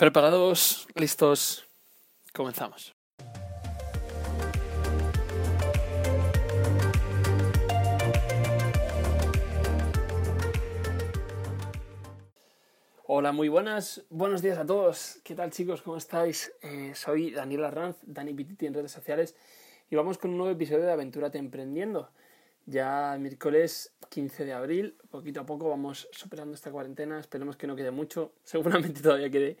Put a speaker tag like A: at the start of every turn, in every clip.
A: Preparados, listos, comenzamos. Hola, muy buenas, buenos días a todos. ¿Qué tal chicos? ¿Cómo estáis? Eh, soy Daniel Arranz, Dani Pititi en redes sociales y vamos con un nuevo episodio de Aventura Te Emprendiendo. Ya miércoles 15 de abril, poquito a poco vamos superando esta cuarentena, esperemos que no quede mucho, seguramente todavía quede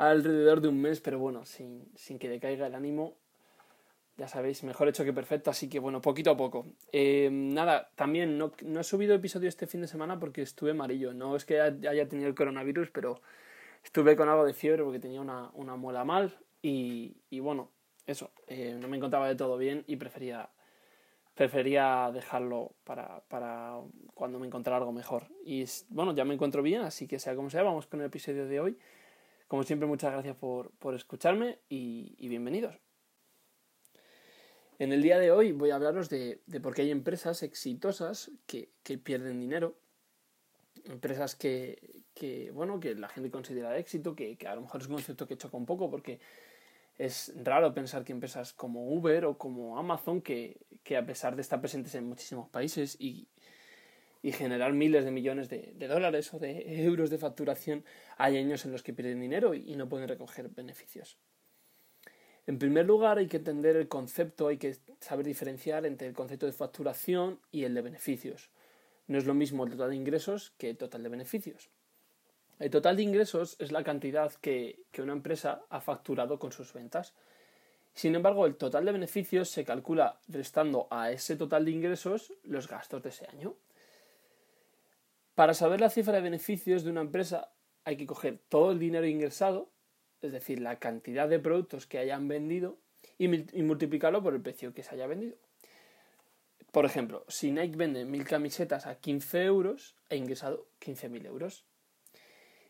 A: alrededor de un mes, pero bueno, sin, sin que decaiga el ánimo, ya sabéis, mejor hecho que perfecto, así que bueno, poquito a poco. Eh, nada, también no, no, he subido episodio este fin de semana porque estuve amarillo, no es que haya tenido el coronavirus, pero estuve con algo de fiebre porque tenía una, una muela mal y, y bueno, eso, eh, no me encontraba de todo bien y prefería prefería dejarlo para, para, cuando me encontrara algo mejor. Y bueno, ya me encuentro bien, así que sea como sea, vamos con el episodio de hoy. Como siempre, muchas gracias por, por escucharme y, bienvenidos. En el día de hoy voy a hablaros de, de por qué hay empresas exitosas que, que pierden dinero, empresas que, que, bueno, que la gente considera éxito, que, que, a lo mejor es un concepto que choca un poco porque es raro pensar que empresas como Uber o como Amazon, que, que a pesar de estar presentes en muchísimos países y, y generar miles de millones de, dólares o de euros de facturación, hay años en los que pierden dinero y, y no pueden recoger beneficios. En primer lugar, hay que entender el concepto, hay que saber diferenciar entre el concepto de facturación y el de beneficios. No es lo mismo el total de ingresos que el total de beneficios. El total de ingresos es la cantidad que, que, una empresa ha facturado con sus ventas. Sin embargo, el total de beneficios se calcula restando a ese total de ingresos los gastos de ese año. Para saber la cifra de beneficios de una empresa hay que coger todo el dinero ingresado, es decir, la cantidad de productos que hayan vendido, y, multiplicarlo por el precio que se haya vendido. Por ejemplo, si Nike vende mil camisetas a 15 euros, ha ingresado 15.000 euros.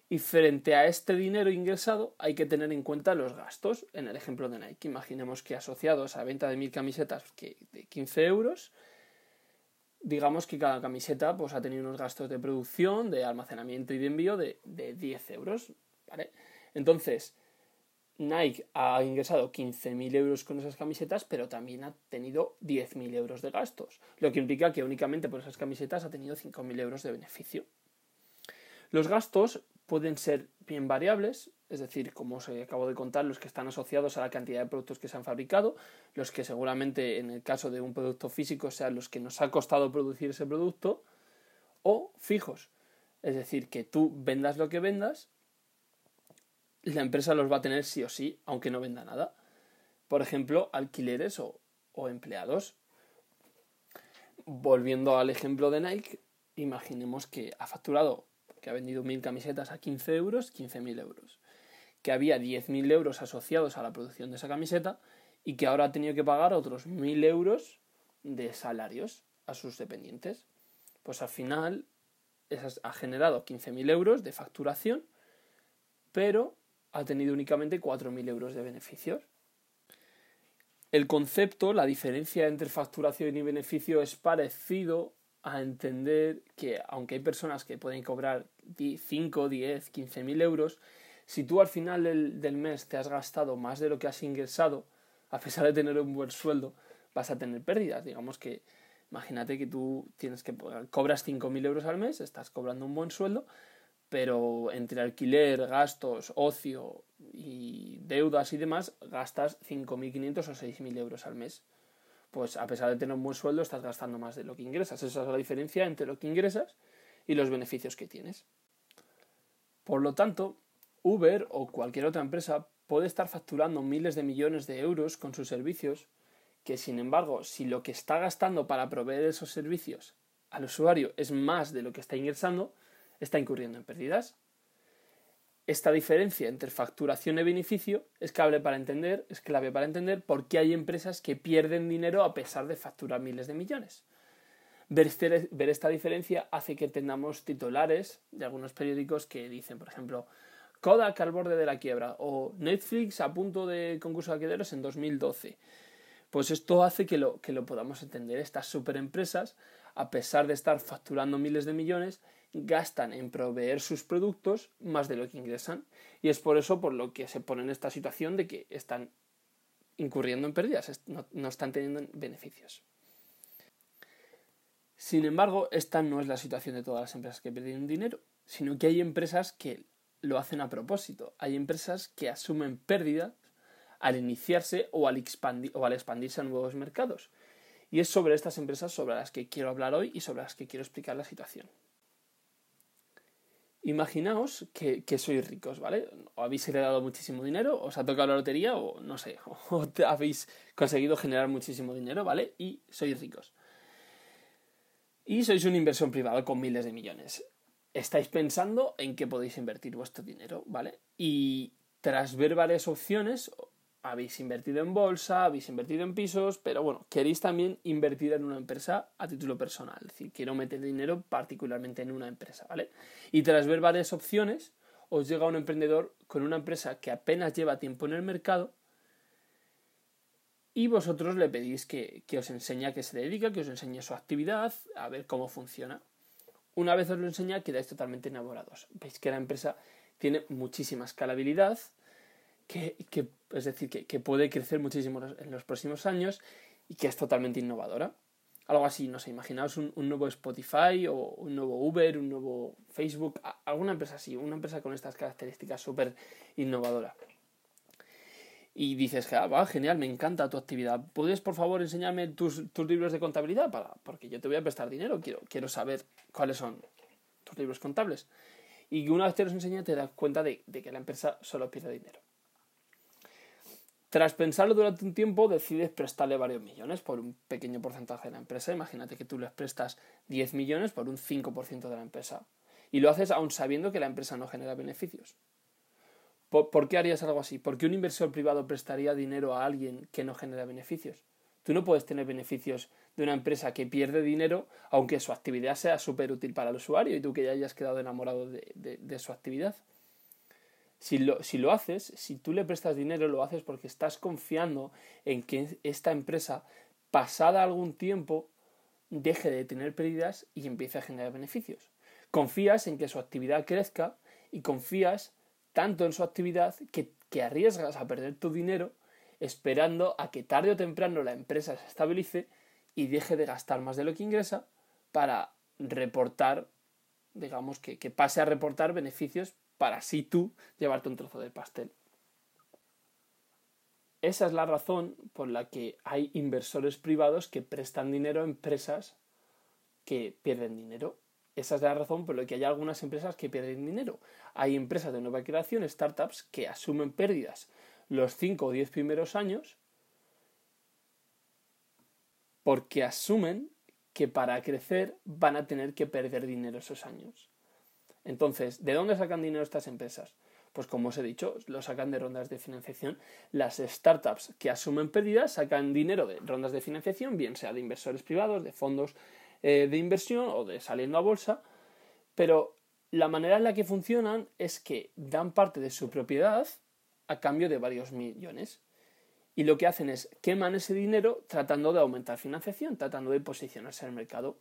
A: Y frente a este dinero ingresado hay que tener en cuenta los gastos. En el ejemplo de Nike, imaginemos que asociados a venta de mil camisetas de 15 euros, digamos que cada camiseta pues, ha tenido unos gastos de producción, de almacenamiento y de envío de, de 10 euros. ¿vale? Entonces, Nike ha ingresado 15.000 euros con esas camisetas, pero también ha tenido 10.000 euros de gastos, lo que implica que únicamente por esas camisetas ha tenido 5.000 euros de beneficio. Los gastos pueden ser bien variables, es decir, como os acabo de contar, los que están asociados a la cantidad de productos que se han fabricado, los que seguramente en el caso de un producto físico sean los que nos ha costado producir ese producto, o fijos, es decir, que tú vendas lo que vendas, la empresa los va a tener sí o sí, aunque no venda nada. Por ejemplo, alquileres o, empleados. Volviendo al ejemplo de Nike, imaginemos que ha facturado que ha vendido mil camisetas a 15 euros, 15.000 euros. Que había 10.000 euros asociados a la producción de esa camiseta y que ahora ha tenido que pagar otros 1.000 euros de salarios a sus dependientes. Pues al final esas, ha generado 15.000 euros de facturación, pero ha tenido únicamente 4.000 euros de beneficios. El concepto, la diferencia entre facturación y beneficio es parecido a entender que aunque hay personas que pueden cobrar 5, 10, 15 mil euros, si tú al final del, del, mes te has gastado más de lo que has ingresado, a pesar de tener un buen sueldo, vas a tener pérdidas. Digamos que imagínate que tú tienes que cobras 5 mil euros al mes, estás cobrando un buen sueldo, pero entre alquiler, gastos, ocio y deudas y demás, gastas 5.500 o 6.000 euros al mes pues a pesar de tener un buen sueldo estás gastando más de lo que ingresas. Esa es la diferencia entre lo que ingresas y los beneficios que tienes. Por lo tanto, Uber o cualquier otra empresa puede estar facturando miles de millones de euros con sus servicios, que sin embargo, si lo que está gastando para proveer esos servicios al usuario es más de lo que está ingresando, está incurriendo en pérdidas. Esta diferencia entre facturación y beneficio es clave para entender, es clave para entender por qué hay empresas que pierden dinero a pesar de facturar miles de millones. Ver, ver esta diferencia hace que tengamos titulares de algunos periódicos que dicen, por ejemplo, Kodak al borde de la quiebra o Netflix a punto de concurso de alquileres en 2012. Pues esto hace que lo, que lo podamos entender. Estas superempresas, a pesar de estar facturando miles de millones, gastan en proveer sus productos más de lo que ingresan. Y es por eso por lo que se ponen en esta situación de que están incurriendo en pérdidas, no, no están teniendo beneficios. Sin embargo, esta no es la situación de todas las empresas que pierden dinero, sino que hay empresas que lo hacen a propósito. Hay empresas que asumen pérdidas al iniciarse o al, o al expandirse a nuevos mercados. Y es sobre estas empresas sobre las que quiero hablar hoy y sobre las que quiero explicar la situación. Imaginaos que, sois ricos, ¿vale? O habéis heredado muchísimo dinero, os ha tocado la lotería, o no sé, o habéis conseguido generar muchísimo dinero, ¿vale? Y sois ricos. Y sois una inversión privada con miles de millones. Estáis pensando en qué podéis invertir vuestro dinero, ¿vale? Y tras ver varias opciones, habéis invertido en bolsa, habéis invertido en pisos, pero bueno, queréis también invertir en una empresa a título personal. Es decir, quiero meter dinero particularmente en una empresa, ¿vale? Y tras ver varias opciones, os llega un emprendedor con una empresa que apenas lleva tiempo en el mercado y vosotros le pedís que, que os enseñe a qué se dedica, que os enseñe su actividad, a ver cómo funciona. Una vez os lo enseña, quedáis totalmente enamorados. Veis que la empresa tiene muchísima escalabilidad, que, es decir, que, puede crecer muchísimo en los próximos años y que es totalmente innovadora. Algo así, no sé, imaginaos un, nuevo Spotify o un nuevo Uber, un nuevo Facebook, alguna empresa así, una empresa con estas características súper innovadora. Y dices, ah, va, genial, me encanta tu actividad. ¿Puedes, por favor, enseñarme tus, libros de contabilidad? Para, porque yo te voy a prestar dinero, quiero, quiero saber cuáles son tus libros contables. Y una vez te los enseña, te das cuenta de que la empresa solo pierde dinero. Tras pensarlo durante un tiempo, decides prestarle varios millones por un pequeño porcentaje de la empresa. Imagínate que tú les prestas 10 millones por un 5% de la empresa. Y lo haces aún sabiendo que la empresa no genera beneficios. ¿Por, qué harías algo así? ¿Por qué un inversor privado prestaría dinero a alguien que no genera beneficios? Tú no puedes tener beneficios de una empresa que pierde dinero, aunque su actividad sea súper útil para el usuario y tú que ya hayas quedado enamorado de su actividad. Si lo, si lo haces, si tú le prestas dinero, lo haces porque estás confiando en que esta empresa, pasada algún tiempo, deje de tener pérdidas y empiece a generar beneficios. Confías en que su actividad crezca y confías tanto en su actividad que, arriesgas a perder tu dinero esperando a que tarde o temprano la empresa se estabilice y deje de gastar más de lo que ingresa para reportar, digamos, que, que pase a reportar beneficios para así tú llevarte un trozo de pastel. Esa es la razón por la que hay inversores privados que prestan dinero a empresas que pierden dinero. Esa es la razón por la que hay algunas empresas que pierden dinero. Hay empresas de nueva creación, startups, que asumen pérdidas los 5 o 10 primeros años porque asumen que para crecer van a tener que perder dinero esos años. Entonces, ¿de dónde sacan dinero estas empresas? Pues como os he dicho, lo sacan de rondas de financiación. Las startups que asumen pérdidas sacan dinero de rondas de financiación, bien sea de inversores privados, de fondos eh, de inversión o de saliendo a bolsa, pero la manera en la que funcionan es que dan parte de su propiedad a cambio de varios millones. Y lo que hacen es queman ese dinero tratando de aumentar financiación, tratando de posicionarse en el mercado.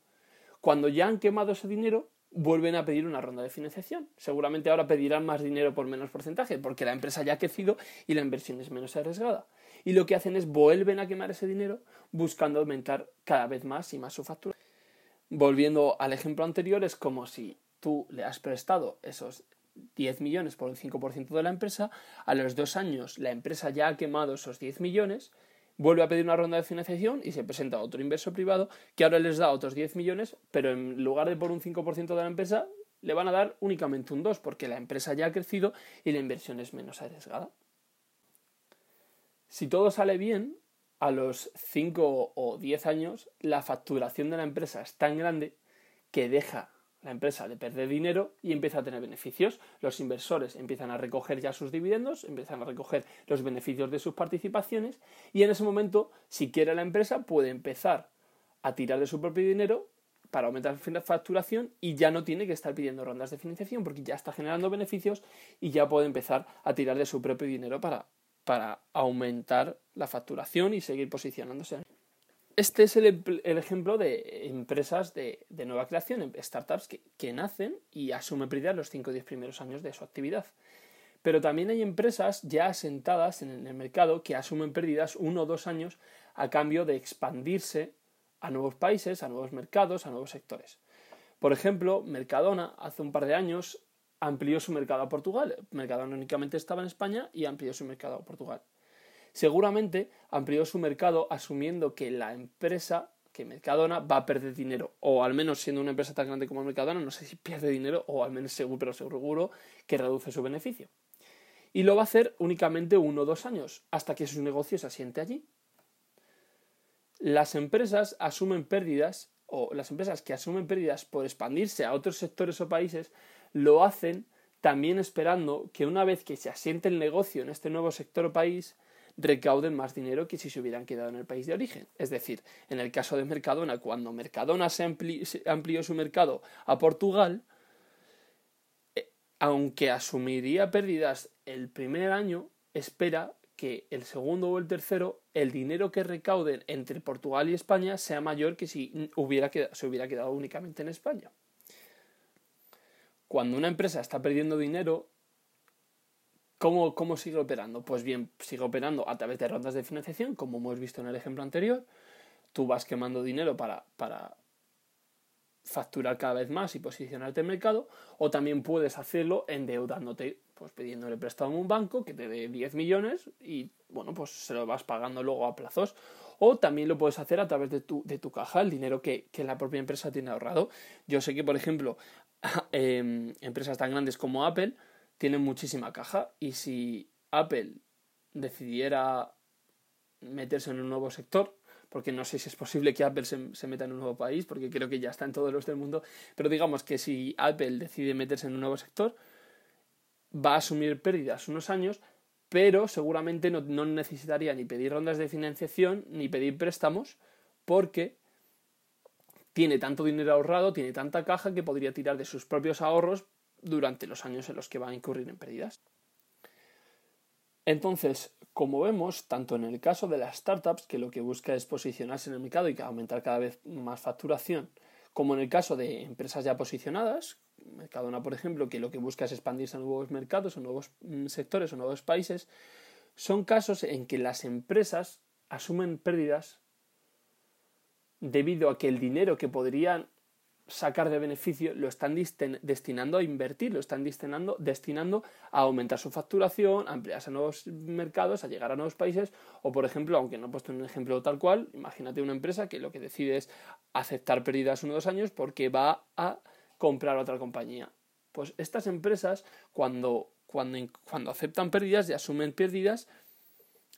A: Cuando ya han quemado ese dinero, vuelven a pedir una ronda de financiación. Seguramente ahora pedirán más dinero por menos porcentaje, porque la empresa ya ha crecido y la inversión es menos arriesgada. Y lo que hacen es vuelven a quemar ese dinero buscando aumentar cada vez más y más su factura. Volviendo al ejemplo anterior, es como si tú le has prestado esos 10 millones por un 5% de la empresa, a los dos años la empresa ya ha quemado esos 10 millones vuelve a pedir una ronda de financiación y se presenta otro inversor privado que ahora les da otros 10 millones, pero en lugar de por un 5% de la empresa, le van a dar únicamente un 2%, porque la empresa ya ha crecido y la inversión es menos arriesgada. Si todo sale bien, a los 5 o 10 años, la facturación de la empresa es tan grande que deja la empresa de perder dinero y empieza a tener beneficios. Los inversores empiezan a recoger ya sus dividendos, empiezan a recoger los beneficios de sus participaciones y en ese momento, si quiere la empresa, puede empezar a tirar de su propio dinero para aumentar la facturación y ya no tiene que estar pidiendo rondas de financiación porque ya está generando beneficios y ya puede empezar a tirar de su propio dinero para, para aumentar la facturación y seguir posicionándose. Este es el, ejemplo de empresas de, nueva creación, em, startups que, nacen y asumen pérdidas los 5 o 10 primeros años de su actividad. Pero también hay empresas ya asentadas en el mercado que asumen pérdidas uno o dos años a cambio de expandirse a nuevos países, a nuevos mercados, a nuevos sectores. Por ejemplo, Mercadona hace un par de años amplió su mercado a Portugal. Mercadona únicamente estaba en España y amplió su mercado a Portugal. Seguramente amplió su mercado asumiendo que la empresa, que Mercadona, va a perder dinero. O al menos siendo una empresa tan grande como Mercadona, no sé si pierde dinero o al menos seguro, pero seguro que reduce su beneficio. Y lo va a hacer únicamente uno o dos años, hasta que su negocio se asiente allí. Las empresas asumen pérdidas, o las empresas que asumen pérdidas por expandirse a otros sectores o países, lo hacen también esperando que una vez que se asiente el negocio en este nuevo sector o país, recauden más dinero que si se hubieran quedado en el país de origen. Es decir, en el caso de Mercadona, cuando Mercadona se, amplió su mercado a Portugal, eh, aunque asumiría pérdidas el primer año, espera que el segundo o el tercero, el dinero que recauden entre Portugal y España sea mayor que si se hubiera quedado únicamente en España. Cuando una empresa está perdiendo dinero, ¿cómo, ¿cómo sigue operando? Pues bien, sigue operando a través de rondas de financiación, como hemos visto en el ejemplo anterior. Tú vas quemando dinero para, para facturar cada vez más y posicionarte en el mercado, o también puedes hacerlo endeudándote pues pidiéndole prestado a un banco que te dé 10 millones y bueno, pues se lo vas pagando luego a plazos. O también lo puedes hacer a través de tu, de tu caja, el dinero que, la propia empresa tiene ahorrado. Yo sé que, por ejemplo, em, empresas tan grandes como Apple tienen muchísima caja y si Apple decidiera meterse en un nuevo sector, porque no sé si es posible que Apple se, se, meta en un nuevo país, porque creo que ya está en todos los del mundo, pero digamos que si Apple decide meterse en un nuevo sector, va a asumir pérdidas unos años, pero seguramente no, necesitaría ni pedir rondas de financiación ni pedir préstamos porque tiene tanto dinero ahorrado, tiene tanta caja que podría tirar de sus propios ahorros durante los años en los que va a incurrir en pérdidas. Entonces, como vemos, tanto en el caso de las startups, que lo que busca es posicionarse en el mercado y aumentar cada vez más facturación, como en el caso de empresas ya posicionadas, Mercadona, por ejemplo, que lo que busca es expandirse a nuevos mercados, o nuevos mm, sectores, o nuevos países, son casos en que las empresas asumen pérdidas debido a que el dinero que podrían sacar de beneficio lo están destinando a invertir, lo están destinando, destinando a aumentar su facturación, a ampliarse a nuevos mercados, a llegar a nuevos países, o por ejemplo, aunque no he puesto un ejemplo tal cual, imagínate una empresa que lo que decide es aceptar pérdidas uno o dos años porque va a comprar otra compañía. Pues estas empresas, cuando, cuando, cuando aceptan pérdidas y asumen pérdidas,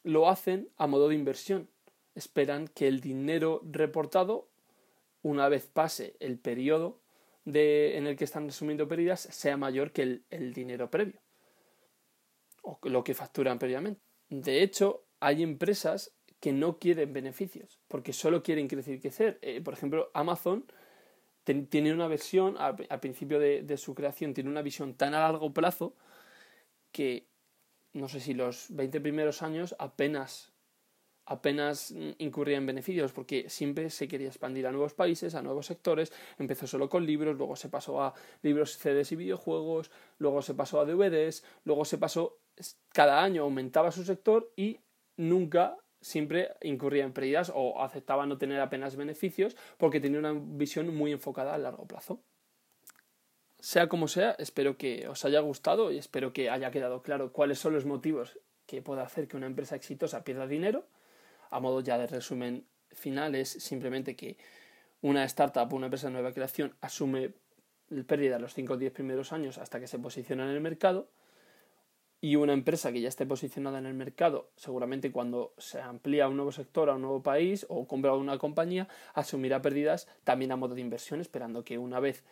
A: lo hacen a modo de inversión. Esperan que el dinero reportado, una vez pase el periodo de, en el que están asumiendo pérdidas, sea mayor que el, el dinero previo o lo que facturan previamente. De hecho, hay empresas que no quieren beneficios, porque solo quieren crecer y crecer. Eh, por ejemplo, Amazon tiene una visión, al, principio de, su creación, tiene una visión tan a largo plazo que no sé si los 20 primeros años apenas apenas incurría en beneficios porque siempre se quería expandir a nuevos países, a nuevos sectores, empezó solo con libros, luego se pasó a libros, CDs y videojuegos, luego se pasó a DVDs, luego se pasó, cada año aumentaba su sector y nunca siempre incurría en pérdidas o aceptaba no tener apenas beneficios porque tenía una visión muy enfocada a largo plazo. Sea como sea, espero que os haya gustado y espero que haya quedado claro cuáles son los motivos que puede hacer que una empresa exitosa pierda dinero. A modo ya de resumen final es simplemente que una startup o una empresa de nueva creación asume pérdida los 5 o 10 primeros años hasta que se posiciona en el mercado y una empresa que ya esté posicionada en el mercado, seguramente cuando se amplía a un nuevo sector, a un nuevo país o compra una compañía, asumirá pérdidas también a modo de inversión, esperando que una vez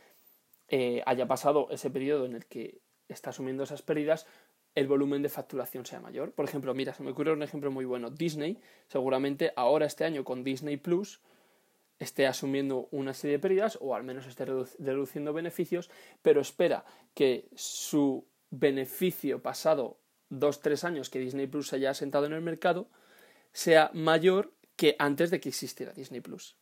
A: eh, haya pasado ese periodo en el que está asumiendo esas pérdidas, el volumen de facturación sea mayor. Por ejemplo, mira, se me ocurre un ejemplo muy bueno. Disney, seguramente ahora este año con Disney Plus, esté asumiendo una serie de pérdidas o al menos esté reduciendo beneficios, pero espera que su beneficio pasado dos, tres años que Disney Plus haya sentado en el mercado sea mayor que antes de que existiera Disney Plus.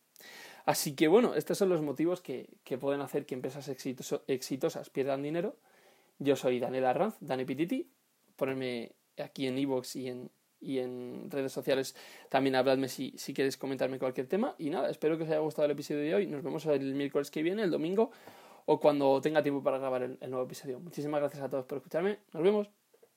A: Así que bueno, estos son los motivos que, pueden hacer que empresas exitosas pierdan dinero. Yo soy Daniel Arranz, Dani Pititi. Ponerme aquí en Evox y en, y en redes sociales también habladme si, si queréis comentarme cualquier tema. Y nada, espero que os haya gustado el episodio de hoy. Nos vemos el miércoles que viene, el domingo, o cuando tenga tiempo para grabar el nuevo episodio. Muchísimas gracias a todos por escucharme. Nos vemos.